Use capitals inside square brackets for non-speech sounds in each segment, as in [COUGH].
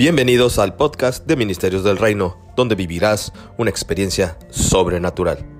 Bienvenidos al podcast de Ministerios del Reino, donde vivirás una experiencia sobrenatural.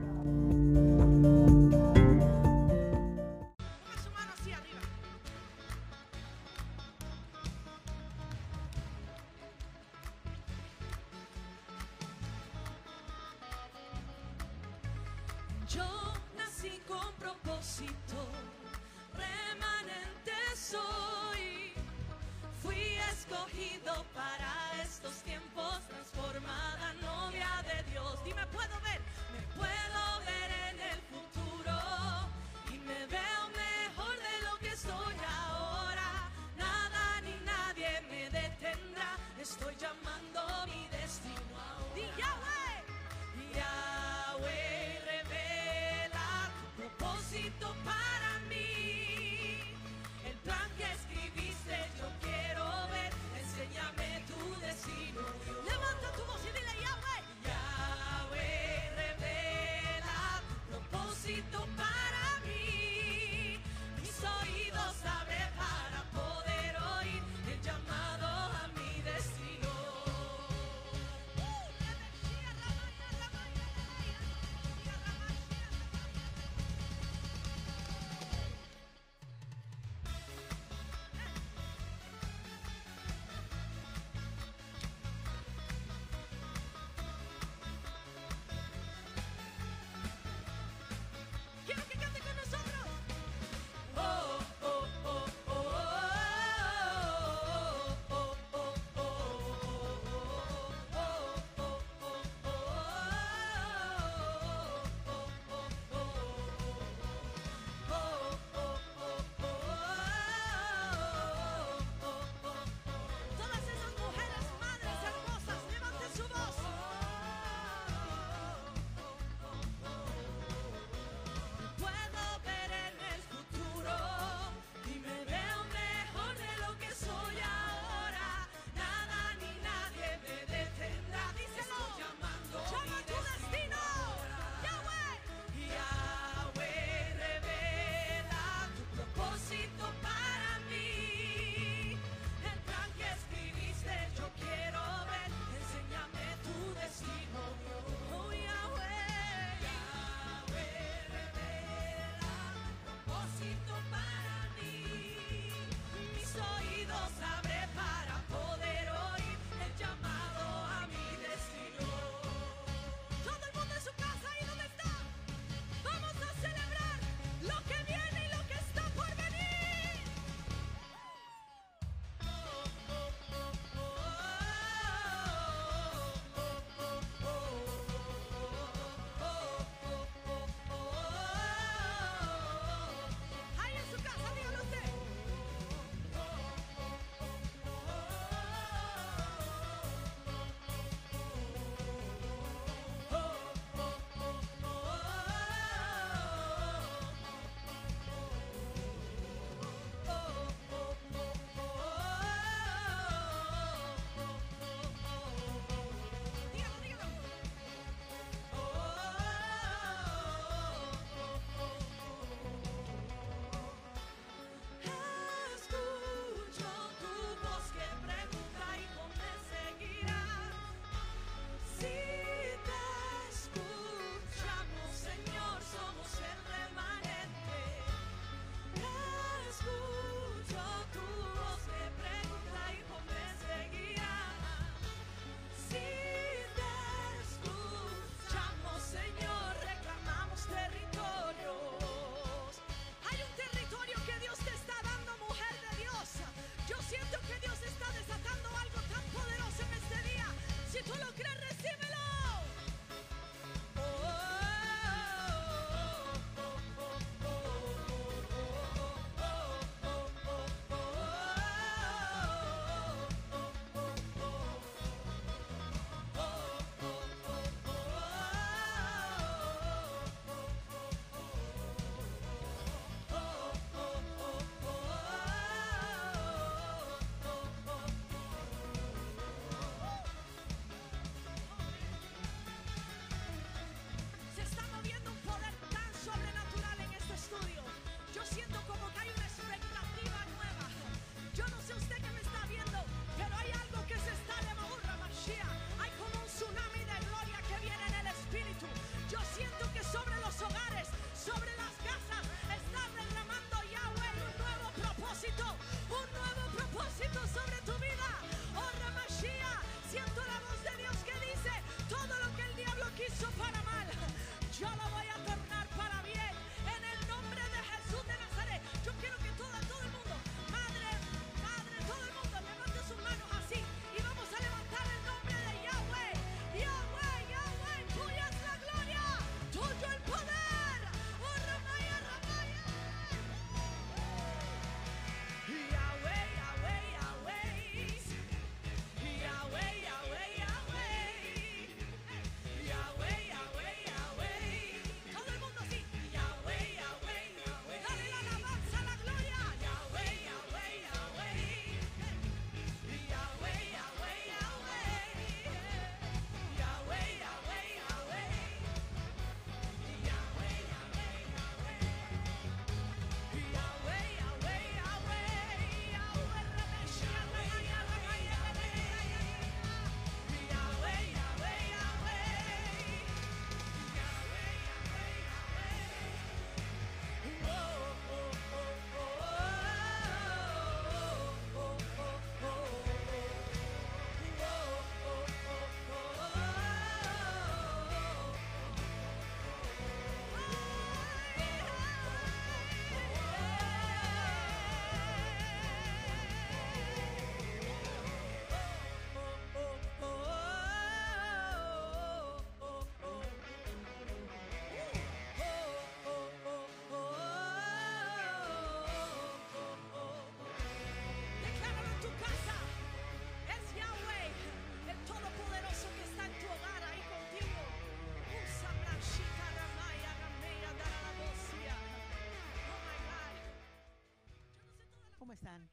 ¿Cómo están?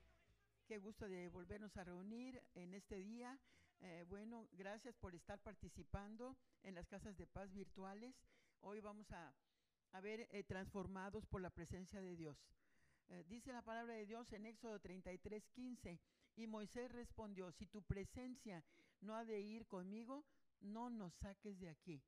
Qué gusto de volvernos a reunir en este día. Eh, bueno, gracias por estar participando en las casas de paz virtuales. Hoy vamos a, a ver eh, transformados por la presencia de Dios. Eh, dice la palabra de Dios en Éxodo 33, 15. Y Moisés respondió, si tu presencia no ha de ir conmigo, no nos saques de aquí.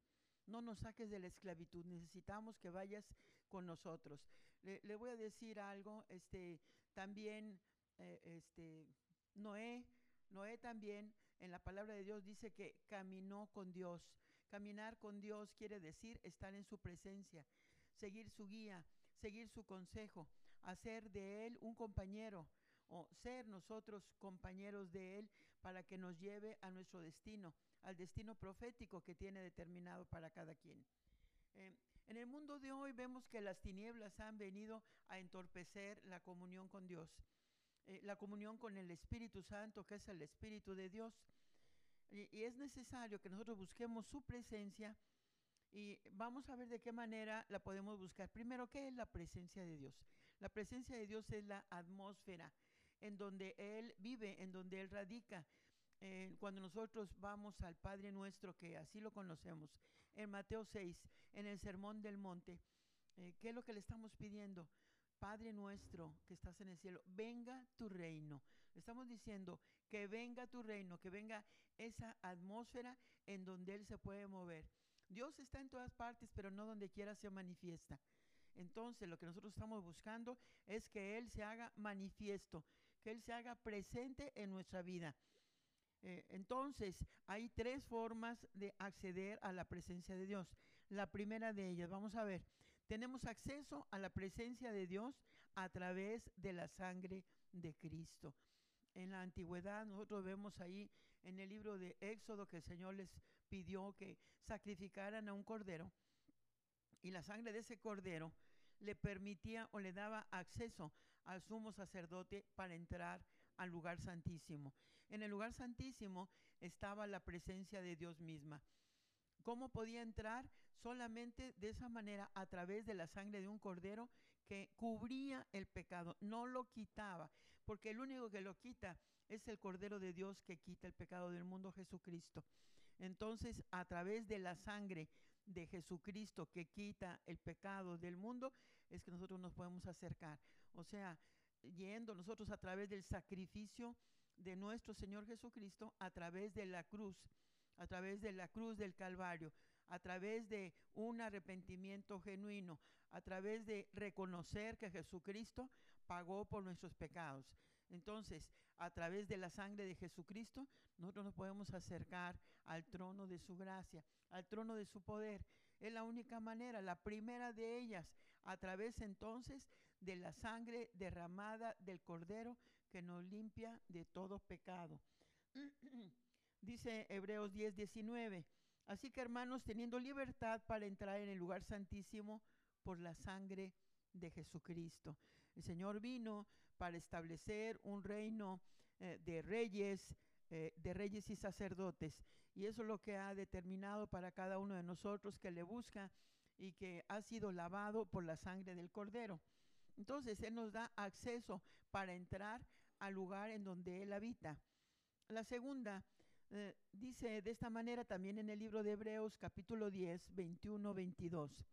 No nos saques de la esclavitud, necesitamos que vayas con nosotros. Le, le voy a decir algo, este, también eh, este, Noé, Noé también en la palabra de Dios dice que caminó con Dios. Caminar con Dios quiere decir estar en su presencia, seguir su guía, seguir su consejo, hacer de Él un compañero o ser nosotros compañeros de Él para que nos lleve a nuestro destino, al destino profético que tiene determinado para cada quien. Eh, en el mundo de hoy vemos que las tinieblas han venido a entorpecer la comunión con Dios, eh, la comunión con el Espíritu Santo, que es el Espíritu de Dios. Y, y es necesario que nosotros busquemos su presencia y vamos a ver de qué manera la podemos buscar. Primero, ¿qué es la presencia de Dios? La presencia de Dios es la atmósfera en donde Él vive, en donde Él radica. Eh, cuando nosotros vamos al Padre nuestro, que así lo conocemos, en Mateo 6, en el Sermón del Monte, eh, ¿qué es lo que le estamos pidiendo? Padre nuestro que estás en el cielo, venga tu reino. Estamos diciendo que venga tu reino, que venga esa atmósfera en donde Él se puede mover. Dios está en todas partes, pero no donde quiera se manifiesta. Entonces lo que nosotros estamos buscando es que Él se haga manifiesto, que Él se haga presente en nuestra vida. Eh, entonces, hay tres formas de acceder a la presencia de Dios. La primera de ellas, vamos a ver, tenemos acceso a la presencia de Dios a través de la sangre de Cristo. En la antigüedad nosotros vemos ahí en el libro de Éxodo que el Señor les pidió que sacrificaran a un cordero y la sangre de ese cordero le permitía o le daba acceso al sumo sacerdote para entrar al lugar santísimo. En el lugar santísimo estaba la presencia de Dios misma. ¿Cómo podía entrar? Solamente de esa manera, a través de la sangre de un cordero que cubría el pecado, no lo quitaba, porque el único que lo quita es el cordero de Dios que quita el pecado del mundo, Jesucristo. Entonces, a través de la sangre de Jesucristo que quita el pecado del mundo, es que nosotros nos podemos acercar. O sea, yendo nosotros a través del sacrificio de nuestro Señor Jesucristo, a través de la cruz a través de la cruz del Calvario, a través de un arrepentimiento genuino, a través de reconocer que Jesucristo pagó por nuestros pecados. Entonces, a través de la sangre de Jesucristo, nosotros nos podemos acercar al trono de su gracia, al trono de su poder. Es la única manera, la primera de ellas, a través entonces de la sangre derramada del Cordero que nos limpia de todo pecado. [CLEARS THROAT] dice Hebreos 10, 19. Así que hermanos, teniendo libertad para entrar en el lugar santísimo por la sangre de Jesucristo. El Señor vino para establecer un reino eh, de reyes, eh, de reyes y sacerdotes. Y eso es lo que ha determinado para cada uno de nosotros que le busca y que ha sido lavado por la sangre del Cordero. Entonces Él nos da acceso para entrar al lugar en donde Él habita. La segunda, eh, dice de esta manera también en el libro de Hebreos capítulo 10, 21, 22.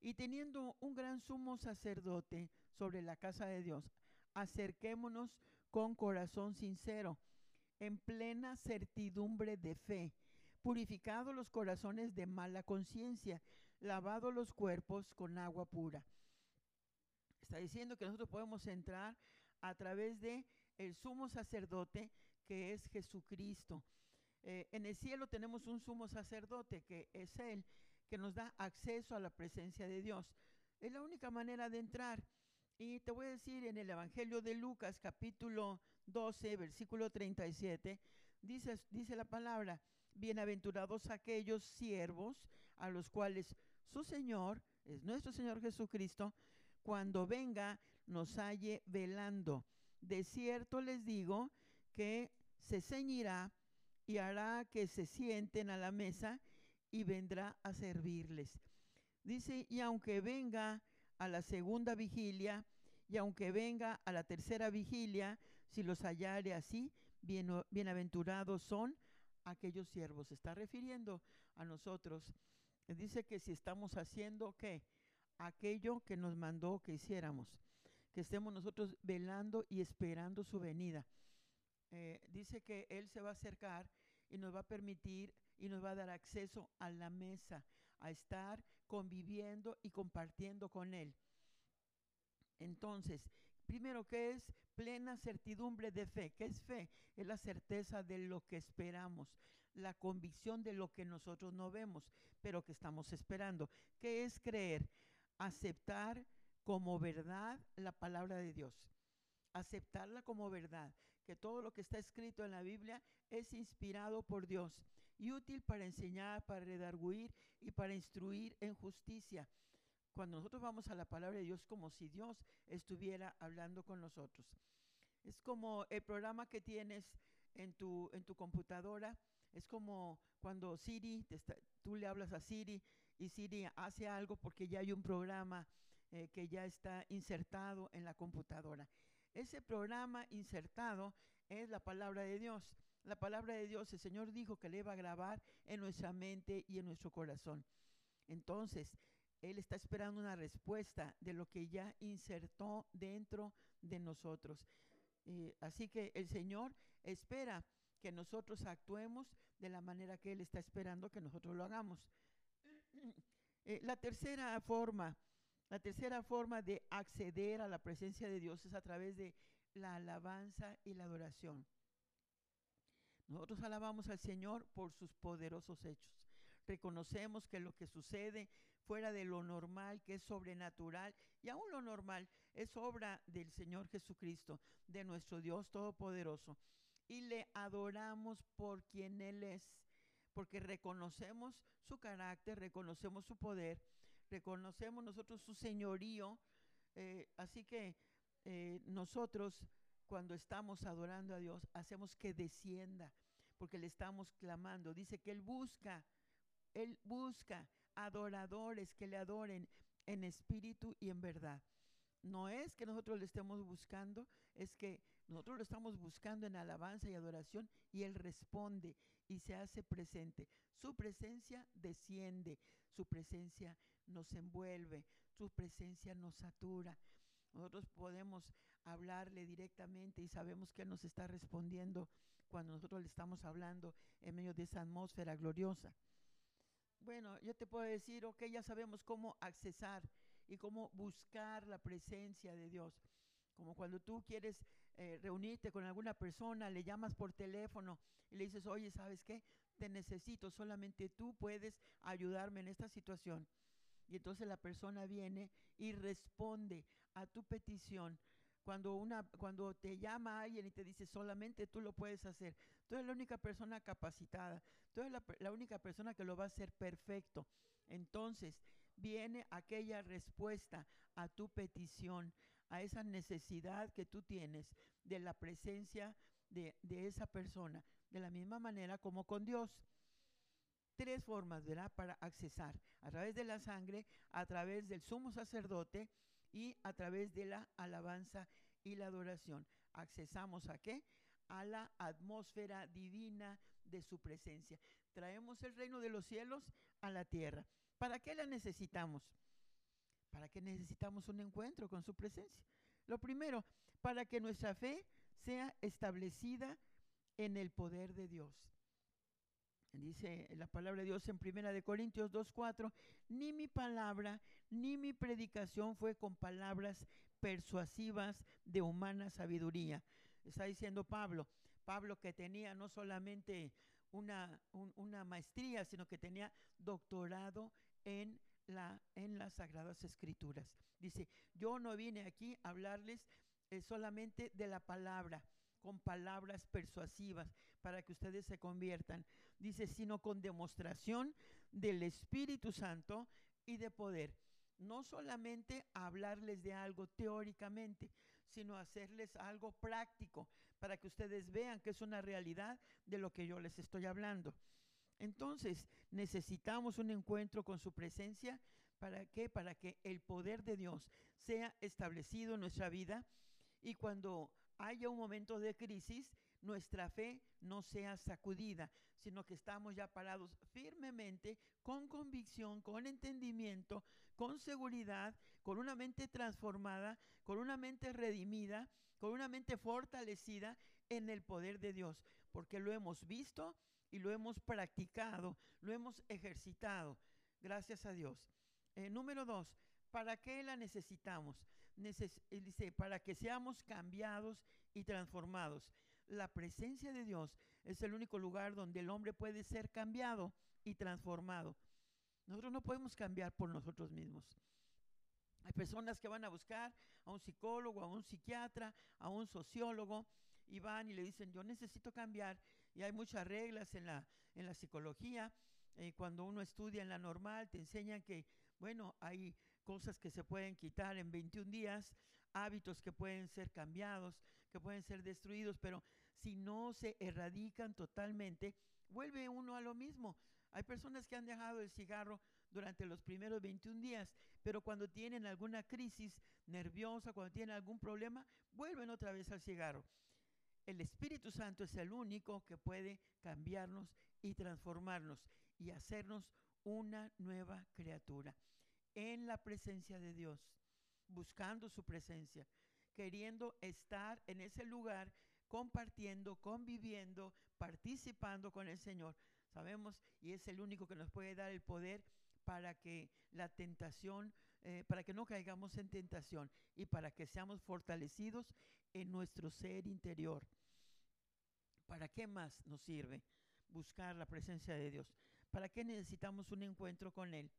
Y teniendo un gran sumo sacerdote sobre la casa de Dios, acerquémonos con corazón sincero, en plena certidumbre de fe, purificados los corazones de mala conciencia, lavados los cuerpos con agua pura. Está diciendo que nosotros podemos entrar a través de el sumo sacerdote que es Jesucristo. Eh, en el cielo tenemos un sumo sacerdote que es Él, que nos da acceso a la presencia de Dios. Es la única manera de entrar. Y te voy a decir en el Evangelio de Lucas capítulo 12, versículo 37, dice, dice la palabra, bienaventurados aquellos siervos a los cuales su Señor, es nuestro Señor Jesucristo, cuando venga nos halle velando. De cierto les digo que se ceñirá y hará que se sienten a la mesa y vendrá a servirles. Dice, y aunque venga a la segunda vigilia Y aunque venga a la tercera vigilia, si los hallare así, bienaventurados son aquellos siervos. Está refiriendo a nosotros. Dice que si estamos haciendo? Aquello que nos mandó que hiciéramos. Que estemos nosotros velando y esperando su venida. Eh, dice que Él se va a acercar y nos va a permitir y nos va a dar acceso a la mesa, a estar conviviendo y compartiendo con Él. Entonces, primero, ¿qué es plena certidumbre de fe? ¿Qué es fe? Es la certeza de lo que esperamos, la convicción de lo que nosotros no vemos, pero que estamos esperando. ¿Qué es creer? Aceptar como verdad la palabra de Dios. Aceptarla como verdad, que todo lo que está escrito en la Biblia es inspirado por Dios y útil para enseñar, para redarguir y para instruir en justicia. Cuando nosotros vamos a la palabra de Dios como si Dios estuviera hablando con nosotros. Es como el programa que tienes en tu, en tu computadora. Es como cuando Siri, te está- tú le hablas a Siri y Siri hace algo porque ya hay un programa eh, que ya está insertado en la computadora. Ese programa insertado es la palabra de Dios. La palabra de Dios, el Señor dijo que le iba a grabar en nuestra mente y en nuestro corazón. Entonces, Él está esperando una respuesta de lo que ya insertó dentro de nosotros. Eh, así que el Señor espera que nosotros actuemos de la manera que Él está esperando que nosotros lo hagamos. [CLEARS THROAT] Eh, la tercera forma, la tercera forma de acceder a la presencia de Dios es a través de la alabanza y la adoración. Nosotros alabamos al Señor por sus poderosos hechos. Reconocemos que lo que sucede fuera de lo normal, que es sobrenatural, y aún lo normal es obra del Señor Jesucristo, de nuestro Dios Todopoderoso. Y le adoramos por quien Él es, porque reconocemos su carácter, reconocemos su poder, reconocemos nosotros su señorío. eh, así que eh, nosotros cuando estamos adorando a Dios, hacemos que descienda, porque le estamos clamando. Dice que Él busca, Él busca adoradores que le adoren en espíritu y en verdad. No es que nosotros le estemos buscando, es que nosotros lo estamos buscando en alabanza y adoración y Él responde y se hace presente. Su presencia desciende, su presencia nos envuelve, su presencia nos satura. Nosotros podemos hablarle directamente y sabemos que nos está respondiendo cuando nosotros le estamos hablando en medio de esa atmósfera gloriosa. Bueno, yo te puedo decir, ok, ya sabemos cómo accesar y cómo buscar la presencia de Dios. Como cuando tú quieres eh, reunirte con alguna persona, le llamas por teléfono y le dices, oye, ¿sabes qué? Te necesito, solamente tú puedes ayudarme en esta situación. Y entonces la persona viene y responde a tu petición. Cuando, una, cuando te llama alguien y te dice solamente tú lo puedes hacer, tú eres la única persona capacitada, tú eres la, única persona que lo va a hacer perfecto. Entonces viene aquella respuesta a tu petición, a esa necesidad que tú tienes de la presencia de, de esa persona, de la misma manera como con Dios tres formas, ¿verdad? Para accesar, a través de la sangre, a través del sumo sacerdote y a través de la alabanza y la adoración. ¿Accesamos a qué? A la atmósfera divina de su presencia. Traemos el reino de los cielos a la tierra. ¿Para qué la necesitamos? ¿Para qué necesitamos un encuentro con su presencia? Lo primero, para que nuestra fe sea establecida en el poder de Dios. Dice la palabra de Dios en Primera de Corintios 2:4, ni mi palabra ni mi predicación fue con palabras persuasivas de humana sabiduría. Está diciendo Pablo, Pablo que tenía no solamente una, un- una maestría, sino que tenía doctorado en, la, en las Sagradas Escrituras. Dice, yo no vine aquí a hablarles eh, solamente de la palabra, con palabras persuasivas para que ustedes se conviertan. Dice, sino con demostración del Espíritu Santo y de poder. No solamente hablarles de algo teóricamente, sino hacerles algo práctico para que ustedes vean que es una realidad de lo que yo les estoy hablando. Entonces, necesitamos un encuentro con su presencia ¿Para qué? Para que el poder de Dios sea establecido en nuestra vida y cuando haya un momento de crisis, nuestra fe no sea sacudida, sino que estamos ya parados firmemente, con convicción, con entendimiento, con seguridad, con una mente transformada, con una mente redimida, con una mente fortalecida en el poder de Dios, porque lo hemos visto y lo hemos practicado, lo hemos ejercitado. Gracias a Dios. Eh, número dos, ¿para qué la necesitamos? Neces dice, para que seamos cambiados y transformados. La presencia de Dios es el único lugar donde el hombre puede ser cambiado y transformado. Nosotros no podemos cambiar por nosotros mismos. Hay personas que van a buscar a un psicólogo, a un psiquiatra, a un sociólogo y van y le dicen, yo necesito cambiar. Y hay muchas reglas en la, en la psicología. Eh, cuando uno estudia en la normal, te enseñan que, bueno, hay cosas que se pueden quitar en 21 días, hábitos que pueden ser cambiados, que pueden ser destruidos, pero si no se erradican totalmente, vuelve uno a lo mismo. Hay personas que han dejado el cigarro durante los primeros 21 días, pero cuando tienen alguna crisis nerviosa, cuando tienen algún problema, vuelven otra vez al cigarro. El Espíritu Santo es el único que puede cambiarnos y transformarnos y hacernos una nueva criatura en la presencia de Dios, buscando su presencia, queriendo estar en ese lugar, compartiendo, conviviendo, participando con el Señor. Sabemos, y es el único que nos puede dar el poder para que la tentación, eh, para que no caigamos en tentación y para que seamos fortalecidos en nuestro ser interior. ¿Para qué más nos sirve buscar la presencia de Dios? ¿Para qué necesitamos un encuentro con Él?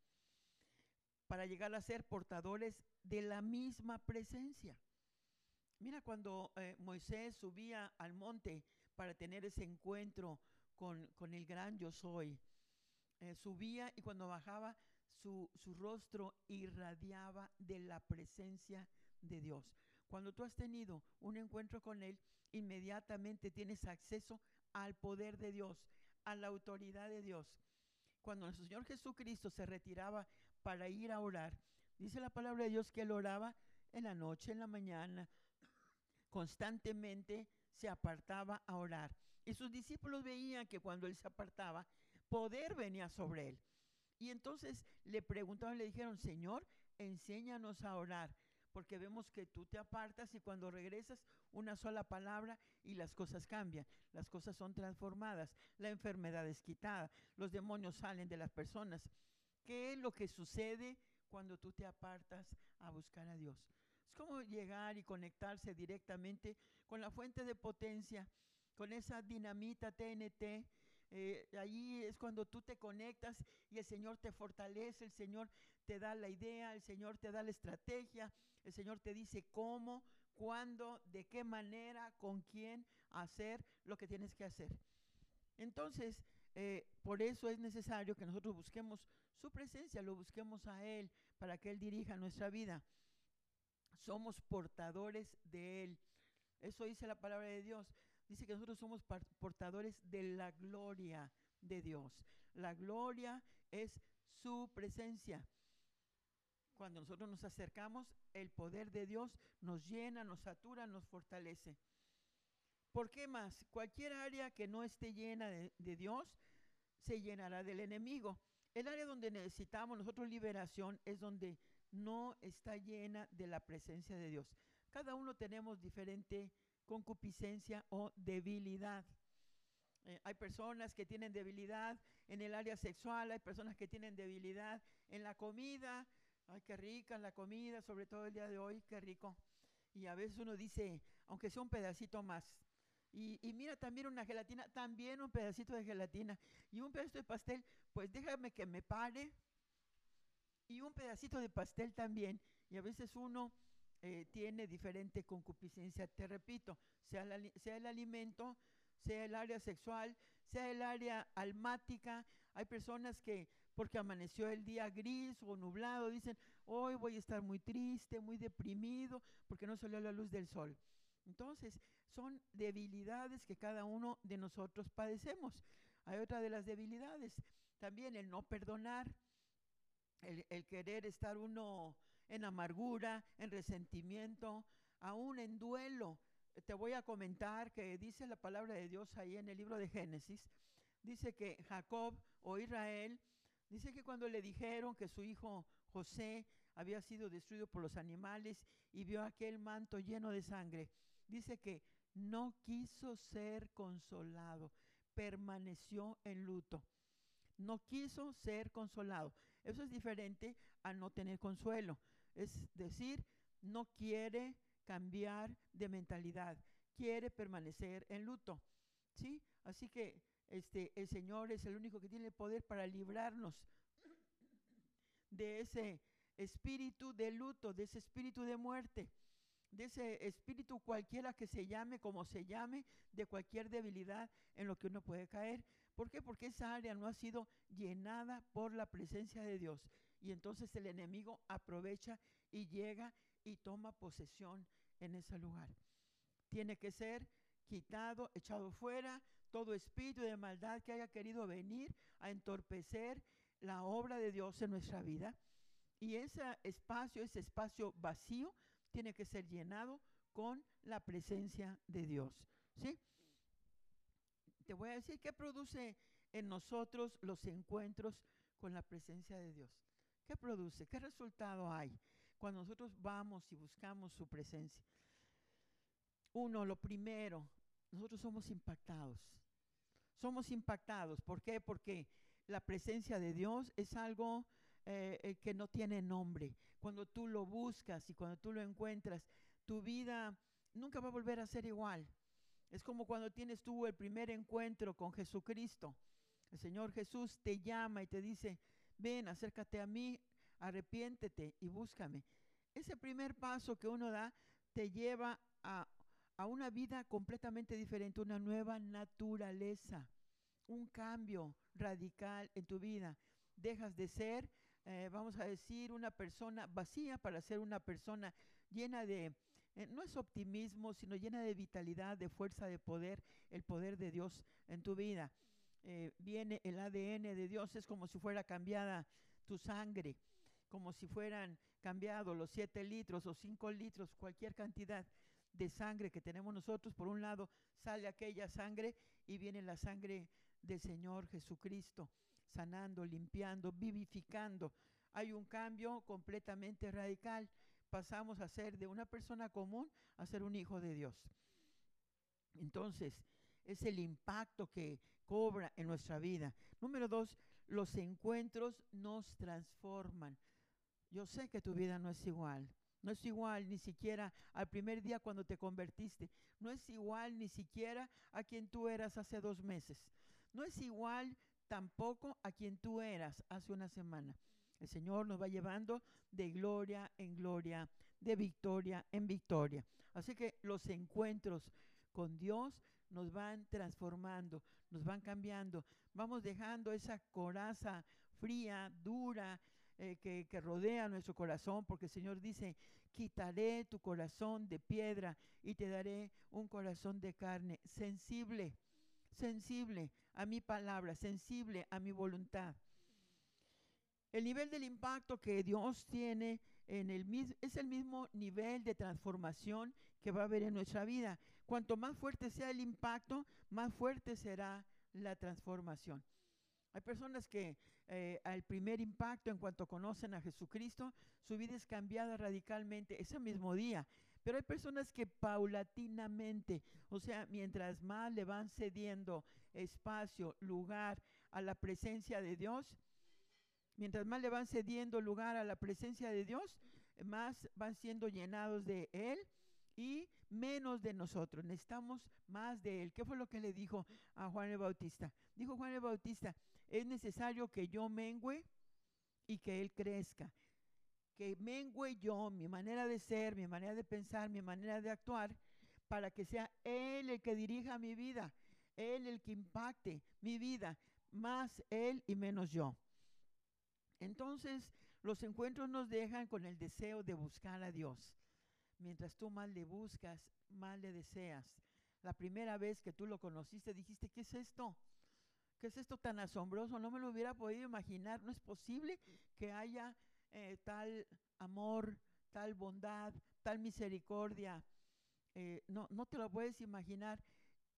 Para llegar a ser portadores de la misma presencia. Mira, cuando eh, Moisés subía al monte para tener ese encuentro con, con el gran yo soy, eh, subía y cuando bajaba su, su rostro irradiaba de la presencia de Dios. Cuando tú has tenido un encuentro con Él, inmediatamente tienes acceso al poder de Dios, a la autoridad de Dios. Cuando nuestro Señor Jesucristo se retiraba para ir a orar, dice la palabra de Dios que Él oraba en la noche, en la mañana, constantemente se apartaba a orar. Y sus discípulos veían que cuando Él se apartaba, poder venía sobre Él. Y entonces le preguntaron, le dijeron, Señor, enséñanos a orar porque vemos que tú te apartas y cuando regresas una sola palabra y las cosas cambian, las cosas son transformadas, la enfermedad es quitada, los demonios salen de las personas. ¿Qué es lo que sucede cuando tú te apartas a buscar a Dios? Es como llegar y conectarse directamente con la fuente de potencia, con esa dinamita TNT eh, allí es cuando tú te conectas y el Señor te fortalece, el Señor te da la idea, el Señor te da la estrategia, el Señor te dice cómo, cuándo, de qué manera, con quién hacer lo que tienes que hacer. Entonces, eh, por eso es necesario que nosotros busquemos su presencia, lo busquemos a Él, para que Él dirija nuestra vida. Somos portadores de Él. Eso dice la palabra de Dios dice que nosotros somos portadores de la gloria de Dios. La gloria es su presencia. Cuando nosotros nos acercamos, el poder de Dios nos llena, nos satura, nos fortalece. ¿Por qué más? Cualquier área que no esté llena de, Dios se llenará del enemigo. El área donde necesitamos nosotros liberación es donde no está llena de la presencia de Dios. Cada uno tenemos diferente concupiscencia o debilidad. Eh, hay personas que tienen debilidad en el área sexual, hay personas que tienen debilidad en la comida. Ay, qué rica la comida, sobre todo el día de hoy, qué rico. Y a veces uno dice, aunque sea un pedacito más. Y, y, mira, también una gelatina, también un pedacito de gelatina. Y un pedacito de pastel, pues déjame que me pare. Y un pedacito de pastel también. Y a veces uno eh, tiene diferente concupiscencia, te repito, sea, sea el alimento, sea el área sexual, sea el área almática. Hay personas que porque amaneció el día gris o nublado, dicen, hoy voy a estar muy triste, muy deprimido, porque no salió la luz del sol. Entonces, son debilidades que cada uno de nosotros padecemos. Hay otra de las debilidades, también el no perdonar, el, querer estar uno en amargura, en resentimiento, aún en duelo. Te voy a comentar que dice la palabra de Dios ahí en el libro de Génesis, dice que Jacob o Israel, dice que cuando le dijeron que su hijo José había sido destruido por los animales y vio aquel manto lleno de sangre, dice que no quiso ser consolado, permaneció en luto. No quiso ser consolado. Eso es diferente a no tener consuelo. Es decir, no quiere cambiar de mentalidad, quiere permanecer en luto. ¿Sí? Así que este, el Señor es el único que tiene el poder para librarnos de ese espíritu de luto, de ese espíritu de muerte, de ese espíritu cualquiera que se llame, como se llame, de cualquier debilidad en lo que uno puede caer. ¿Por qué? Porque esa área no ha sido llenada por la presencia de Dios. Y entonces el enemigo aprovecha y llega y toma posesión en ese lugar. Tiene que ser quitado, echado fuera todo espíritu de maldad que haya querido venir a entorpecer la obra de Dios en nuestra vida. Y ese espacio, ese espacio vacío, tiene que ser llenado con la presencia de Dios. ¿Sí? Te voy a decir qué produce en nosotros los encuentros con la presencia de Dios. ¿Qué produce? ¿Qué resultado hay cuando nosotros vamos y buscamos su presencia? Uno, lo primero, nosotros somos impactados. Somos impactados. ¿Por qué? Porque la presencia de Dios es algo eh, eh, que no tiene nombre. Cuando tú lo buscas y cuando tú lo encuentras, tu vida nunca va a volver a ser igual. Es como cuando tienes tú el primer encuentro con Jesucristo. El Señor Jesús te llama y te dice, ven, acércate a mí, arrepiéntete y búscame. Ese primer paso que uno da te lleva a, a una vida completamente diferente, una nueva naturaleza, un cambio radical en tu vida. Dejas de ser, eh, vamos a decir, una persona vacía para ser una persona llena de, eh, no es optimismo, sino llena de vitalidad, de fuerza, de poder, el poder de Dios en tu vida. Eh, viene el ADN de Dios, es como si fuera cambiada tu sangre, como si fueran cambiados los siete litros o cinco litros, cualquier cantidad de sangre que tenemos nosotros. Por un lado sale aquella sangre y viene la sangre del Señor Jesucristo, sanando, limpiando, vivificando. Hay un cambio completamente radical. Pasamos a ser de una persona común a ser un hijo de Dios. Entonces, es el impacto que cobra en nuestra vida. Número dos, los encuentros nos transforman. Yo sé que tu vida no es igual. No es igual ni siquiera al primer día cuando te convertiste. No es igual ni siquiera a quien tú eras hace dos meses. No es igual tampoco a quien tú eras hace una semana. El Señor nos va llevando de gloria en gloria, de victoria en victoria. Así que los encuentros con Dios nos van transformando, nos van cambiando. Vamos dejando esa coraza fría, dura, eh, que, que, rodea nuestro corazón, porque el Señor dice, quitaré tu corazón de piedra y te daré un corazón de carne, sensible, sensible a mi palabra, sensible a mi voluntad. El nivel del impacto que Dios tiene en el, es el mismo nivel de transformación que va a haber en nuestra vida. Cuanto más fuerte sea el impacto, más fuerte será la transformación. Hay personas que eh, al primer impacto, en cuanto conocen a Jesucristo, su vida es cambiada radicalmente ese mismo día. Pero hay personas que paulatinamente, o sea, mientras más le van cediendo espacio, lugar a la presencia de Dios, mientras más le van cediendo lugar a la presencia de Dios, más van siendo llenados de Él y menos de nosotros. Necesitamos más de Él. ¿Qué fue lo que le dijo a Juan el Bautista? Dijo Juan el Bautista, es necesario que yo mengüe y que Él crezca. Que mengüe yo, mi manera de ser, mi manera de pensar, mi manera de actuar, para que sea Él el que dirija mi vida, Él el que impacte mi vida, más Él y menos yo. Entonces, los encuentros nos dejan con el deseo de buscar a Dios. Mientras tú más le buscas, más le deseas. La primera vez que tú lo conociste, dijiste, ¿qué es esto? ¿qué es esto tan asombroso? No me lo hubiera podido imaginar. No es posible que haya eh, tal amor, tal bondad, tal misericordia. Eh, no, no te lo puedes imaginar.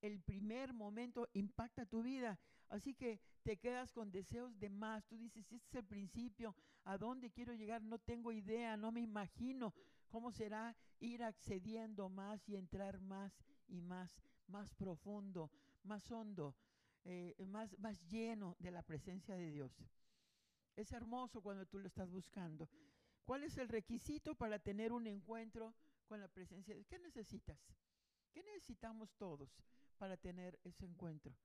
El primer momento impacta tu vida. Así que te quedas con deseos de más. Tú dices, este es el principio. ¿A dónde quiero llegar? No tengo idea, no me imagino cómo será ir accediendo más y entrar más y más, más profundo, más hondo, eh, más, más lleno de la presencia de Dios. Es hermoso cuando tú lo estás buscando. ¿Cuál es el requisito para tener un encuentro con la presencia de Dios? ¿Qué necesitas? ¿Qué necesitamos todos para tener ese encuentro?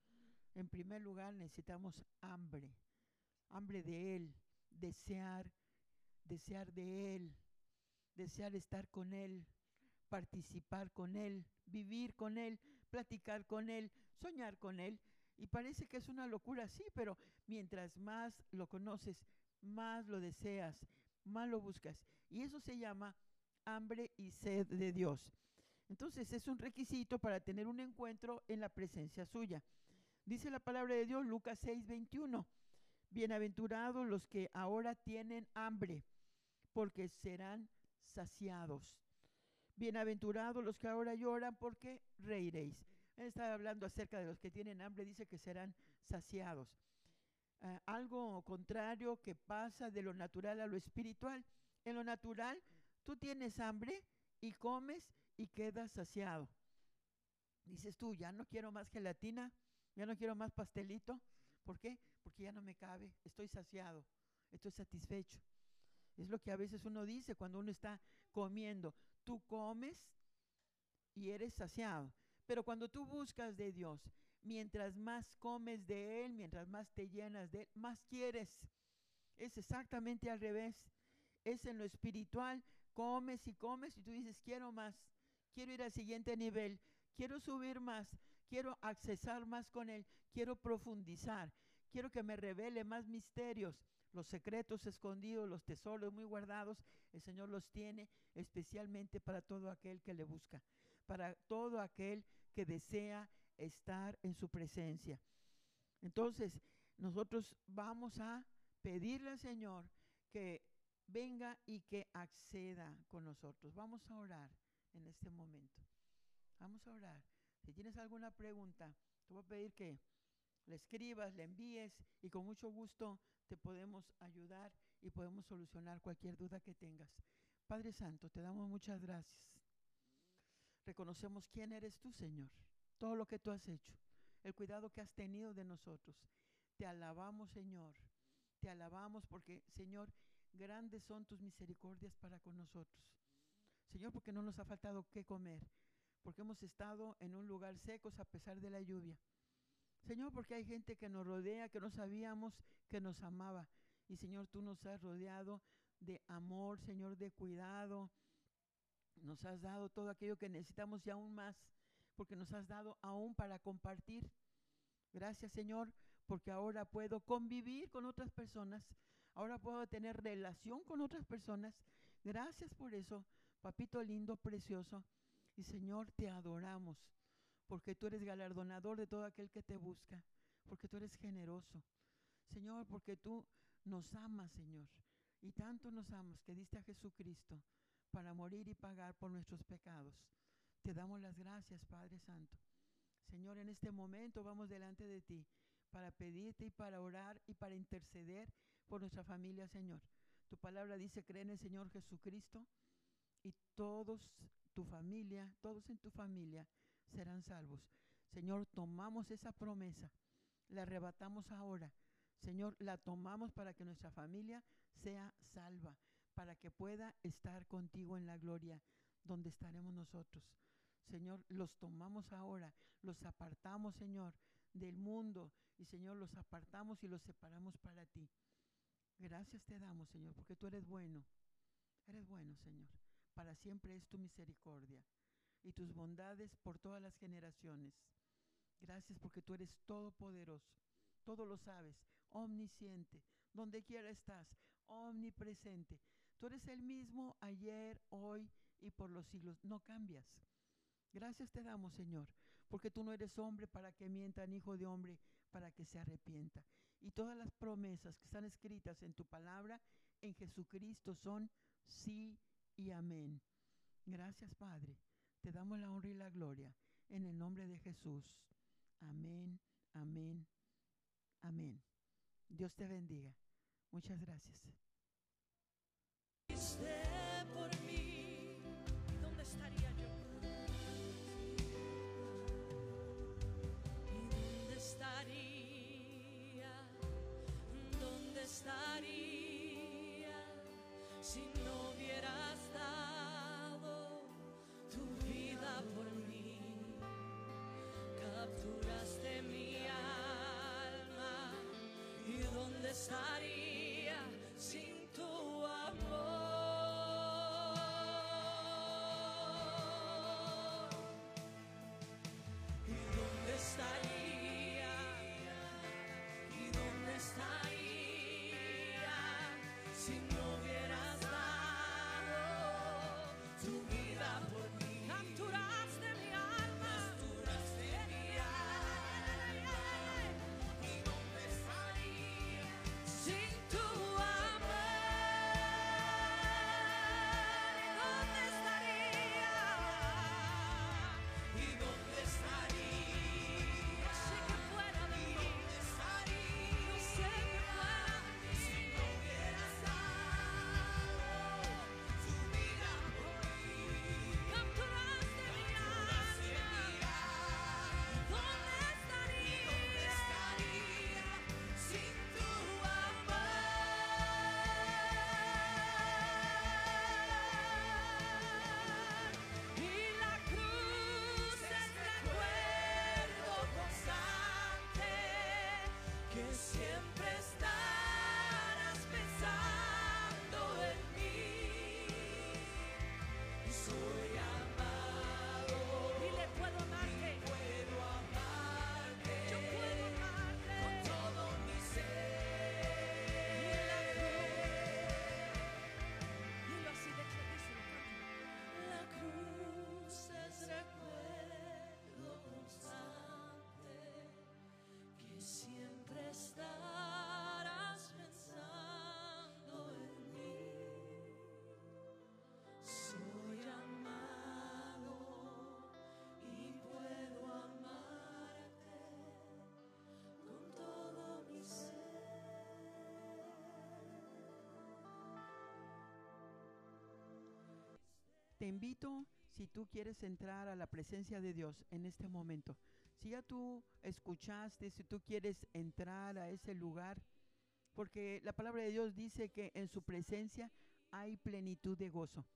En primer lugar, necesitamos hambre, hambre de Él, desear, desear de Él, desear estar con Él, participar con Él, vivir con Él, platicar con Él, soñar con Él. Y parece que es una locura, sí, pero mientras más lo conoces, más lo deseas, más lo buscas. Y eso se llama hambre y sed de Dios. Entonces es un requisito para tener un encuentro en la presencia suya. Dice la palabra de Dios, Lucas 6, 21. Bienaventurados los que ahora tienen hambre, porque serán saciados. Bienaventurados los que ahora lloran, porque reiréis. Él está hablando acerca de los que tienen hambre, dice que serán saciados. Uh, algo contrario que pasa de lo natural a lo espiritual. En lo natural, tú tienes hambre y comes y quedas saciado. Dices tú, ya no quiero más gelatina, ya no quiero más pastelito. ¿Por qué? Porque ya no me cabe, estoy saciado, estoy satisfecho. Es lo que a veces uno dice cuando uno está comiendo. Tú comes y eres saciado. Pero cuando tú buscas de Dios, mientras más comes de Él, mientras más te llenas de Él, más quieres. Es exactamente al revés. Es en lo espiritual, comes y comes y tú dices, quiero más, quiero ir al siguiente nivel, quiero subir más, quiero accesar más con Él, quiero profundizar, quiero que me revele más misterios. Los secretos escondidos, los tesoros muy guardados, el Señor los tiene especialmente para todo aquel que le busca, para todo aquel que desea estar en su presencia. Entonces, nosotros vamos a pedirle al Señor que venga y que acceda con nosotros. Vamos a orar en este momento. Vamos a orar. Si tienes alguna pregunta, te voy a pedir que le escribas, le envíes y con mucho gusto te podemos ayudar y podemos solucionar cualquier duda que tengas. Padre Santo, te damos muchas gracias. Reconocemos quién eres tú, Señor todo lo que tú has hecho, el cuidado que has tenido de nosotros. Te alabamos, Señor. Te alabamos porque, Señor, grandes son tus misericordias para con nosotros. Señor, porque no nos ha faltado qué comer, porque hemos estado en un lugar secos a pesar de la lluvia. Señor, porque hay gente que nos rodea, que no sabíamos que nos amaba. Y Señor, tú nos has rodeado de amor, Señor, de cuidado. Nos has dado todo aquello que necesitamos y aún más porque nos has dado aún para compartir. Gracias Señor, porque ahora puedo convivir con otras personas, ahora puedo tener relación con otras personas. Gracias por eso, papito lindo, precioso. Y Señor, te adoramos, porque tú eres galardonador de todo aquel que te busca, porque tú eres generoso. Señor, porque tú nos amas, Señor. Y tanto nos amas que diste a Jesucristo para morir y pagar por nuestros pecados. Te damos las gracias, Padre Santo. Señor, en este momento vamos delante de ti para pedirte y para orar y para interceder por nuestra familia, Señor. Tu palabra dice, cree en el Señor Jesucristo y todos tu familia, todos en tu familia serán salvos. Señor, tomamos esa promesa, la arrebatamos ahora. Señor, la tomamos para que nuestra familia sea salva, para que pueda estar contigo en la gloria donde estaremos nosotros. Señor, los tomamos ahora, los apartamos, Señor, del mundo y, Señor, los apartamos y los separamos para ti. Gracias te damos, Señor, porque tú eres bueno. Eres bueno, Señor. Para siempre es tu misericordia y tus bondades por todas las generaciones. Gracias porque tú eres todopoderoso, todo lo sabes, omnisciente, donde quiera estás, omnipresente. Tú eres el mismo ayer, hoy y por los siglos. No cambias. Gracias te damos, Señor, porque tú no eres hombre para que mienta, ni hijo de hombre para que se arrepienta. Y todas las promesas que están escritas en tu palabra en Jesucristo son sí y amén. Gracias, Padre. Te damos la honra y la gloria en el nombre de Jesús. Amén, amén, amén. Dios te bendiga. Muchas gracias. capture. Invito, si tú quieres entrar a la presencia de Dios en este momento, si ya tú escuchaste, si tú quieres entrar a ese lugar, porque la palabra de Dios dice que en su presencia hay plenitud de gozo,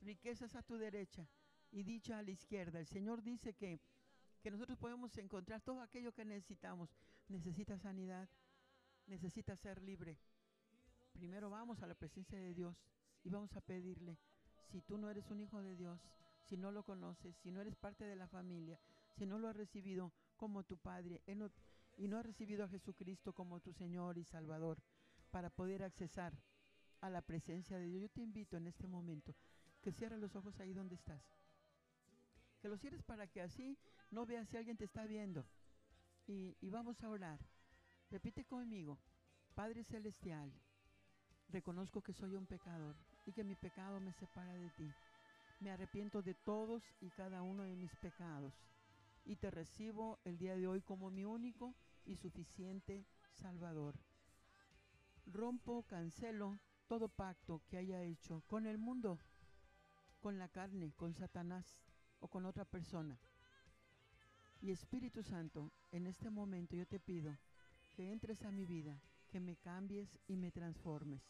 riquezas a tu derecha y dicha a la izquierda. El Señor dice que, que nosotros podemos encontrar todo aquello que necesitamos. Necesitas sanidad, necesitas ser libre. Primero vamos a la presencia de Dios y vamos a pedirle, si tú no eres un hijo de Dios, si no lo conoces, si no eres parte de la familia, si no lo has recibido como tu Padre no- y no has recibido a Jesucristo como tu Señor y Salvador para poder accesar a la presencia de Dios, yo te invito en este momento que cierres los ojos ahí donde estás. Que los cierres para que así no veas si alguien te está viendo. Y vamos a orar. Repite conmigo, Padre Celestial, reconozco que soy un pecador y que mi pecado me separa de ti. Me arrepiento de todos y cada uno de mis pecados y te recibo el día de hoy como mi único y suficiente Salvador. Rompo, cancelo todo pacto que haya hecho con el mundo, con la carne, con Satanás o con otra persona. Y Espíritu Santo, en este momento yo te pido que entres a mi vida, que me cambies y me transformes.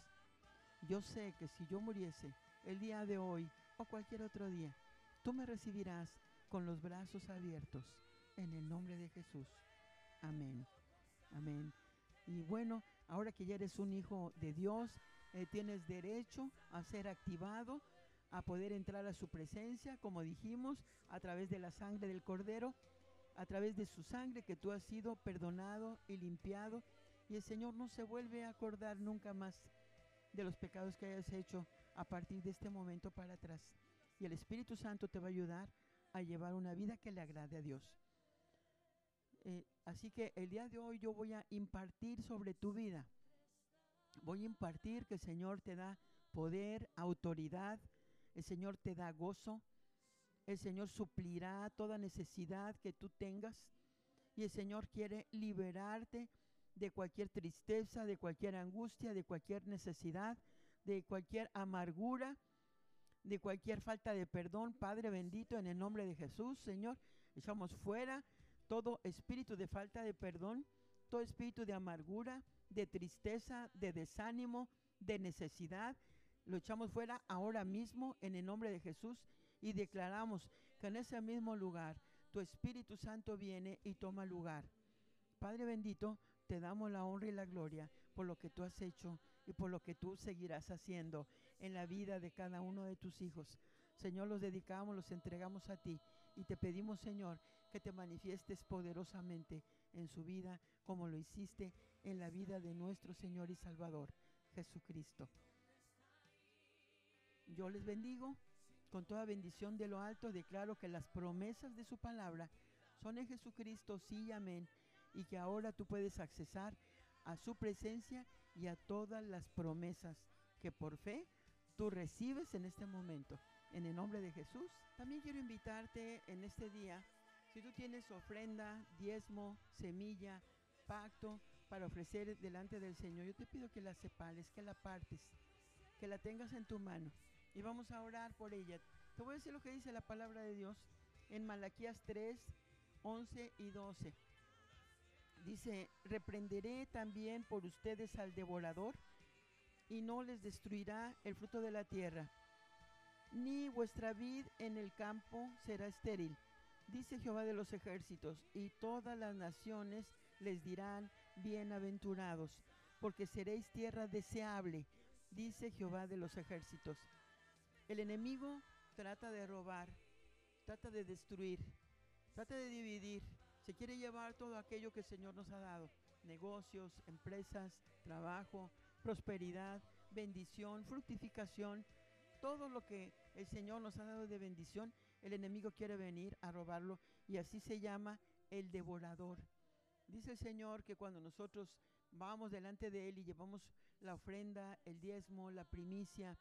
Yo sé que si yo muriese el día de hoy o cualquier otro día, tú me recibirás con los brazos abiertos en el nombre de Jesús. Amén. Amén. Y bueno, ahora que ya eres un hijo de Dios, eh, tienes derecho a ser activado, a poder entrar a su presencia, como dijimos, a través de la sangre del Cordero, a través de su sangre que tú has sido perdonado y limpiado. Y el Señor no se vuelve a acordar nunca más de los pecados que hayas hecho a partir de este momento para atrás. Y el Espíritu Santo te va a ayudar a llevar una vida que le agrade a Dios. Eh, así que el día de hoy yo voy a impartir sobre tu vida. Voy a impartir que el Señor te da poder, autoridad, el Señor te da gozo, el Señor suplirá toda necesidad que tú tengas y el Señor quiere liberarte de cualquier tristeza, de cualquier angustia, de cualquier necesidad, de cualquier amargura, de cualquier falta de perdón. Padre bendito, en el nombre de Jesús, Señor, echamos fuera todo espíritu de falta de perdón, todo espíritu de amargura, de tristeza, de desánimo, de necesidad. Lo echamos fuera ahora mismo en el nombre de Jesús y declaramos que en ese mismo lugar tu Espíritu Santo viene y toma lugar. Padre bendito, te damos la honra y la gloria por lo que tú has hecho y por lo que tú seguirás haciendo en la vida de cada uno de tus hijos. Señor, los dedicamos, los entregamos a ti y te pedimos, Señor, que te manifiestes poderosamente en su vida como lo hiciste en la vida de nuestro Señor y Salvador, Jesucristo. Yo les bendigo con toda bendición de lo alto, declaro que las promesas de su palabra son en Jesucristo, sí y amén, y que ahora tú puedes accesar a su presencia y a todas las promesas que por fe tú recibes en este momento. En el nombre de Jesús, también quiero invitarte en este día, si tú tienes ofrenda, diezmo, semilla, pacto para ofrecer delante del Señor, yo te pido que la sepales, que la partes, que la tengas en tu mano y vamos a orar por ella. Te voy a decir lo que dice la palabra de Dios en Malaquías 3, 11 y 12. Dice, reprenderé también por ustedes al devorador y no les destruirá el fruto de la tierra, ni vuestra vid en el campo será estéril, dice Jehová de los ejércitos, y todas las naciones les dirán, bienaventurados, porque seréis tierra deseable, dice Jehová de los ejércitos. El enemigo trata de robar, trata de destruir, trata de dividir. Se quiere llevar todo aquello que el Señor nos ha dado. Negocios, empresas, trabajo, prosperidad, bendición, fructificación. Todo lo que el Señor nos ha dado de bendición, el enemigo quiere venir a robarlo y así se llama el devorador. Dice el Señor que cuando nosotros vamos delante de Él y llevamos la ofrenda, el diezmo, la primicia,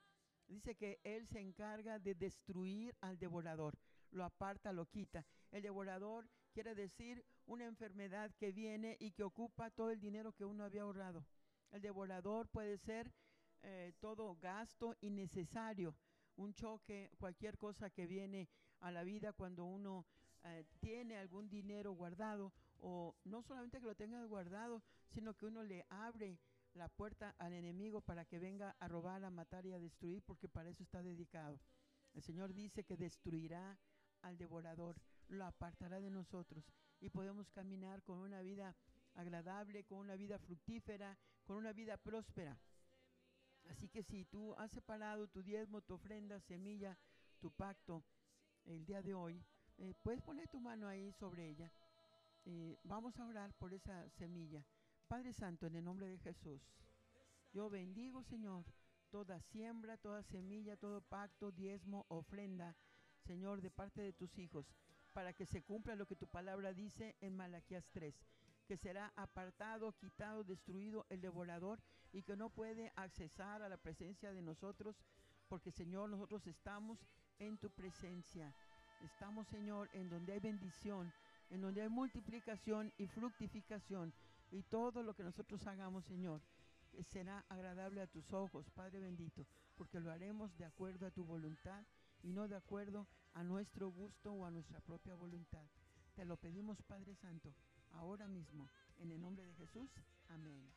dice que Él se encarga de destruir al devorador, lo aparta, lo quita. El devorador quiere decir una enfermedad que viene y que ocupa todo el dinero que uno había ahorrado. El devorador puede ser eh, todo gasto innecesario, un choque, cualquier cosa que viene a la vida cuando uno eh, tiene algún dinero guardado o no solamente que lo tenga guardado, sino que uno le abre la puerta al enemigo para que venga a robar, a matar y a destruir, porque para eso está dedicado. El Señor dice que destruirá al devorador, lo apartará de nosotros y podemos caminar con una vida agradable, con una vida fructífera, con una vida próspera. Así que si tú has separado tu diezmo, tu ofrenda, semilla, tu pacto el día de hoy, eh, puedes poner tu mano ahí sobre ella. Eh, vamos a orar por esa semilla. Padre Santo, en el nombre de Jesús, yo bendigo, Señor, toda siembra, toda semilla, todo pacto, diezmo, ofrenda, Señor, de parte de tus hijos, para que se cumpla lo que tu palabra dice en Malaquías 3, que será apartado, quitado, destruido el devorador y que no puede accesar a la presencia de nosotros, porque Señor, nosotros estamos en tu presencia. Estamos, Señor, en donde hay bendición, en donde hay multiplicación y fructificación y todo lo que nosotros hagamos, Señor, será agradable a tus ojos, Padre bendito, porque lo haremos de acuerdo a tu voluntad y no de acuerdo a nuestro gusto o a nuestra propia voluntad. Te lo pedimos, Padre Santo, ahora mismo, en el nombre de Jesús. Amén.